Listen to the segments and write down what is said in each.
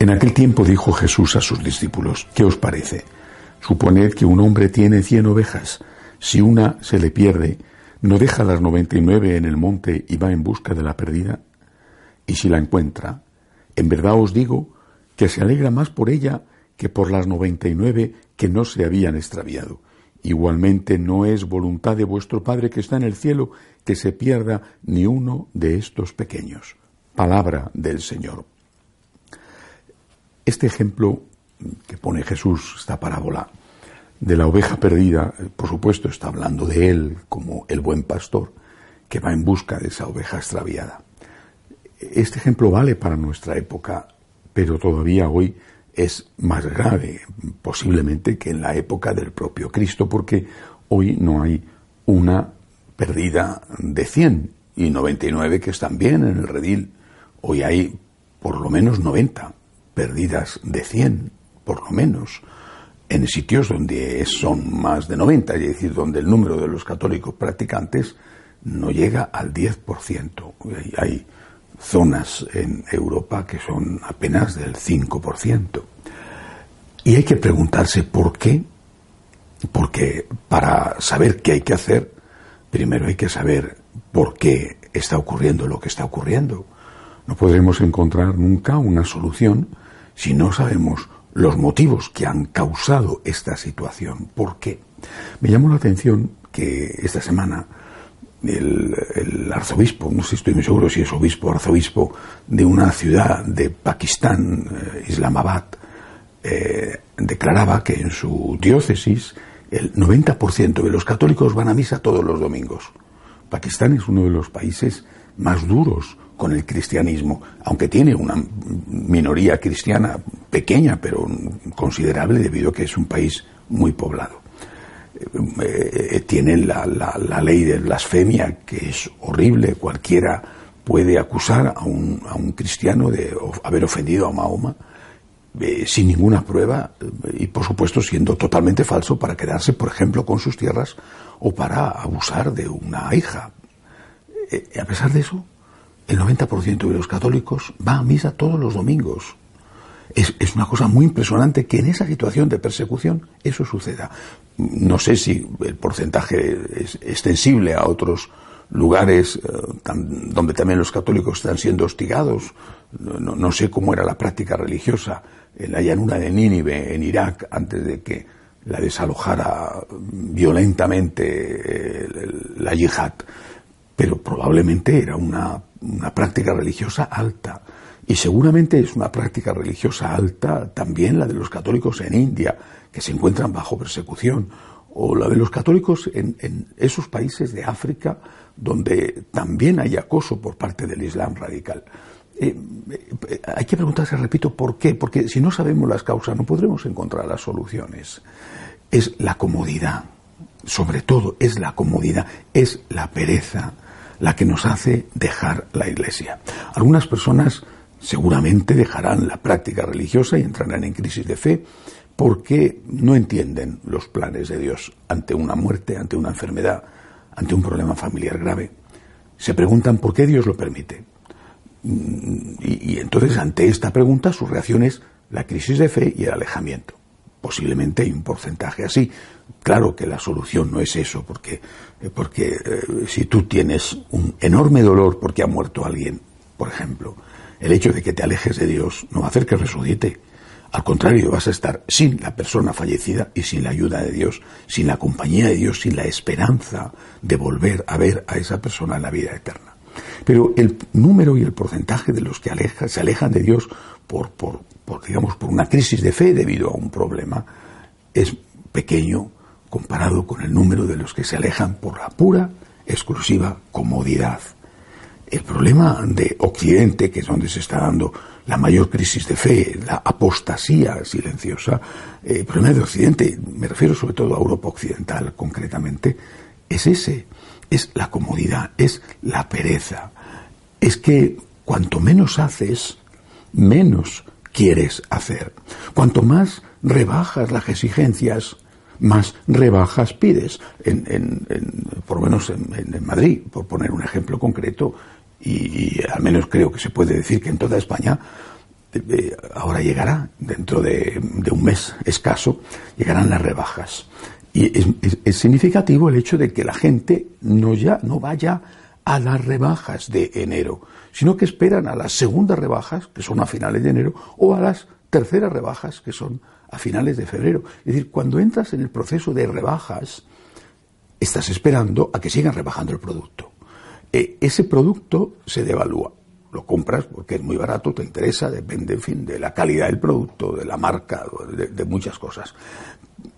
En aquel tiempo dijo Jesús a sus discípulos, ¿qué os parece? Suponed que un hombre tiene cien ovejas. Si una se le pierde, ¿no deja las noventa y nueve en el monte y va en busca de la perdida? Y si la encuentra, en verdad os digo que se alegra más por ella que por las noventa y nueve que no se habían extraviado. Igualmente no es voluntad de vuestro Padre que está en el cielo que se pierda ni uno de estos pequeños. Palabra del Señor. Este ejemplo que pone Jesús, esta parábola de la oveja perdida, por supuesto está hablando de él como el buen pastor que va en busca de esa oveja extraviada. Este ejemplo vale para nuestra época, pero todavía hoy es más grave posiblemente que en la época del propio Cristo, porque hoy no hay una perdida de 100 y 99 que están bien en el redil. Hoy hay por lo menos 90 perdidas de 100, por lo menos, en sitios donde son más de 90, es decir, donde el número de los católicos practicantes no llega al 10%. Hay zonas en Europa que son apenas del 5%. Y hay que preguntarse por qué. Porque para saber qué hay que hacer, primero hay que saber por qué está ocurriendo lo que está ocurriendo. No podremos encontrar nunca una solución si no sabemos los motivos que han causado esta situación. ¿Por qué? Me llamó la atención que esta semana el, arzobispo, no sé, estoy muy seguro si es obispo o arzobispo, de una ciudad de Pakistán, eh, Islamabad, eh, declaraba que en su diócesis el 90% de los católicos van a misa todos los domingos. Pakistán es uno de los países más duros con el cristianismo, aunque tiene una minoría cristiana pequeña, pero considerable debido a que es un país muy poblado. Eh, eh, tiene la, ley de blasfemia, que es horrible, cualquiera puede acusar a un, a un cristiano de haber ofendido a Mahoma eh, sin ninguna prueba y por supuesto siendo totalmente falso para quedarse, por ejemplo, con sus tierras o para abusar de una hija. A pesar de eso, el 90% de los católicos va a misa todos los domingos. Es, una cosa muy impresionante que en esa situación de persecución eso suceda. No sé si el porcentaje es extensible a otros lugares eh, donde también los católicos están siendo hostigados. No, sé cómo era la práctica religiosa en la llanura de Nínive, en Irak, antes de que la desalojara violentamente eh, la yihad. Pero probablemente era una una práctica religiosa alta. Y seguramente es una práctica religiosa alta también la de los católicos en India, que se encuentran bajo persecución, o la de los católicos en, esos países de África donde también hay acoso por parte del Islam radical. Eh, eh, hay que preguntarse, repito, ¿por qué? Porque si no sabemos las causas no podremos encontrar las soluciones. Es la comodidad, sobre todo es la comodidad, es la pereza, la que nos hace dejar la iglesia. Algunas personas seguramente dejarán la práctica religiosa y entrarán en crisis de fe porque no entienden los planes de Dios ante una muerte, ante una enfermedad, ante un problema familiar grave. Se preguntan por qué Dios lo permite. Y, y entonces ante esta pregunta su reacción es la crisis de fe y el alejamiento. Posiblemente hay un porcentaje así. Claro que la solución no es eso, porque, eh, porque eh, si tú tienes un enorme dolor porque ha muerto alguien, por ejemplo, el hecho de que te alejes de Dios no va a hacer que resucite. Al contrario, vas a estar sin la persona fallecida y sin la ayuda de Dios, sin la compañía de Dios, sin la esperanza de volver a ver a esa persona en la vida eterna. Pero el número y el porcentaje de los que se alejan de Dios por, por, digamos, por una crisis de fe debido a un problema es pequeño comparado con el número de los que se alejan por la pura, exclusiva comodidad. El problema de Occidente, que es donde se está dando la mayor crisis de fe, la apostasía silenciosa, eh, el problema de Occidente, me refiero sobre todo a Europa Occidental concretamente, es ese, es la comodidad, es la pereza. Es que cuanto menos haces, menos quieres hacer. Cuanto más rebajas las exigencias, más rebajas pides. En, por lo menos en, Madrid, por poner un ejemplo concreto, y, al menos creo que se puede decir que en toda España, eh, ahora llegará, dentro de, un mes escaso, llegarán las rebajas. Y es, significativo el hecho de que la gente no, ya, no vaya a las rebajas de enero, sino que esperan a las segundas rebajas, que son a finales de enero, o a las terceras rebajas, que son a finales de febrero. Es decir, cuando entras en el proceso de rebajas, estás esperando a que sigan rebajando el producto. Eh, ese producto se devalúa. Lo compras porque es muy barato, te interesa, depende, en fin, de la calidad del producto, de la marca, de, muchas cosas.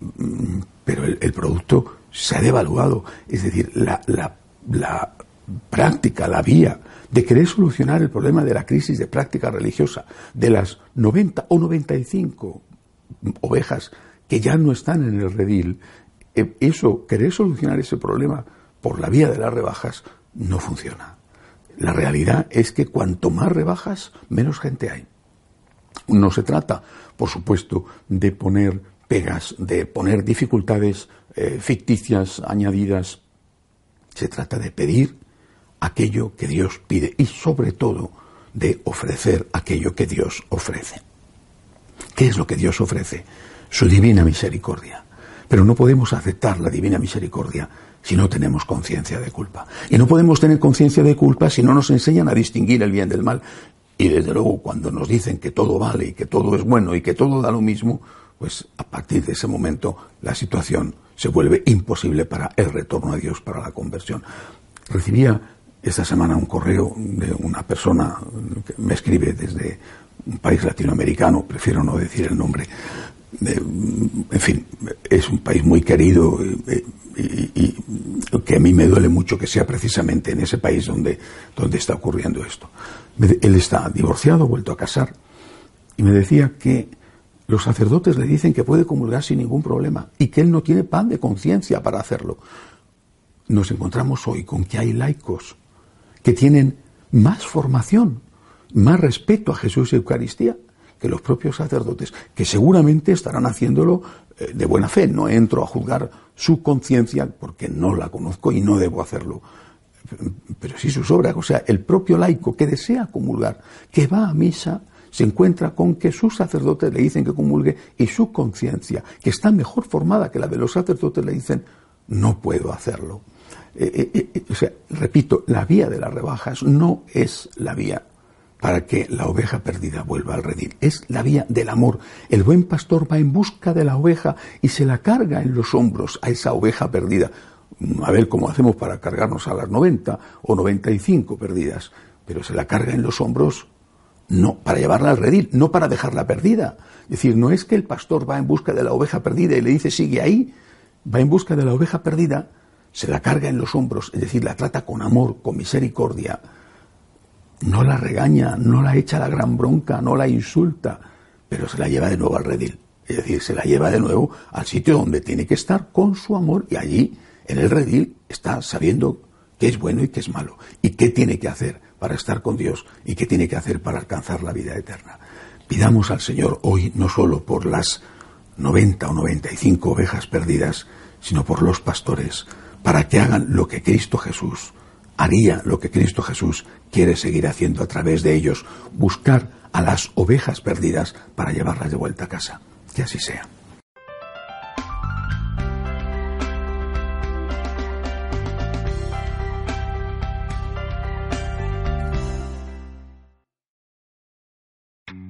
Mm, pero el, producto se ha devaluado. Es decir, la práctica, la vía de querer solucionar el problema de la crisis de práctica religiosa de las 90 o 95 ovejas que ya no están en el redil, eh, eso, querer solucionar ese problema por la vía de las rebajas, no funciona. La realidad es que cuanto más rebajas, menos gente hay. No se trata, por supuesto, de poner pegas, de poner dificultades eh, ficticias añadidas. Se trata de pedir aquello que Dios pide y sobre todo de ofrecer aquello que Dios ofrece. ¿Qué es lo que Dios ofrece? Su divina misericordia. Pero no podemos aceptar la divina misericordia si no tenemos conciencia de culpa. Y no podemos tener conciencia de culpa si no nos enseñan a distinguir el bien del mal. Y desde luego cuando nos dicen que todo vale y que todo es bueno y que todo da lo mismo, pues a partir de ese momento la situación se vuelve imposible para el retorno a Dios, para la conversión. Recibía esta semana un correo de una persona que me escribe desde un país latinoamericano, prefiero no decir el nombre, en fin, es un país muy querido eh, y, que a mí me duele mucho que sea precisamente en ese país donde, donde está ocurriendo esto. Él está divorciado, vuelto a casar, y me decía que los sacerdotes le dicen que puede comulgar sin ningún problema y que él no tiene pan de conciencia para hacerlo. Nos encontramos hoy con que hay laicos que tienen más formación más respeto a Jesús y Eucaristía que los propios sacerdotes, que seguramente estarán haciéndolo eh, de buena fe. No entro a juzgar su conciencia porque no la conozco y no debo hacerlo. Pero sí sus obras, o sea, el propio laico que desea comulgar, que va a misa, se encuentra con que sus sacerdotes le dicen que comulgue y su conciencia, que está mejor formada que la de los sacerdotes, le dicen, no puedo hacerlo. Eh, eh, o sea, repito, la vía de las rebajas no es la vía para que la oveja perdida vuelva al redil. Es la vía del amor. El buen pastor va en busca de la oveja y se la carga en los hombros a esa oveja perdida. A ver cómo hacemos para cargarnos a las 90 o 95 perdidas, pero se la carga en los hombros no para llevarla al redil, no para dejarla perdida. Es decir, no es que el pastor va en busca de la oveja perdida y le dice sigue ahí, va en busca de la oveja perdida, se la carga en los hombros, es decir, la trata con amor, con misericordia, no la regaña, no la echa la gran bronca, no la insulta, pero se la lleva de nuevo al redil. Es decir, se la lleva de nuevo al sitio donde tiene que estar con su amor y allí, en el redil, está sabiendo qué es bueno y qué es malo y qué tiene que hacer para estar con Dios y qué tiene que hacer para alcanzar la vida eterna. Pidamos al Señor hoy no solo por las 90 o 95 ovejas perdidas, sino por los pastores, para que hagan lo que Cristo Jesús haría lo que Cristo Jesús quiere seguir haciendo a través de ellos, buscar a las ovejas perdidas para llevarlas de vuelta a casa. Que así sea.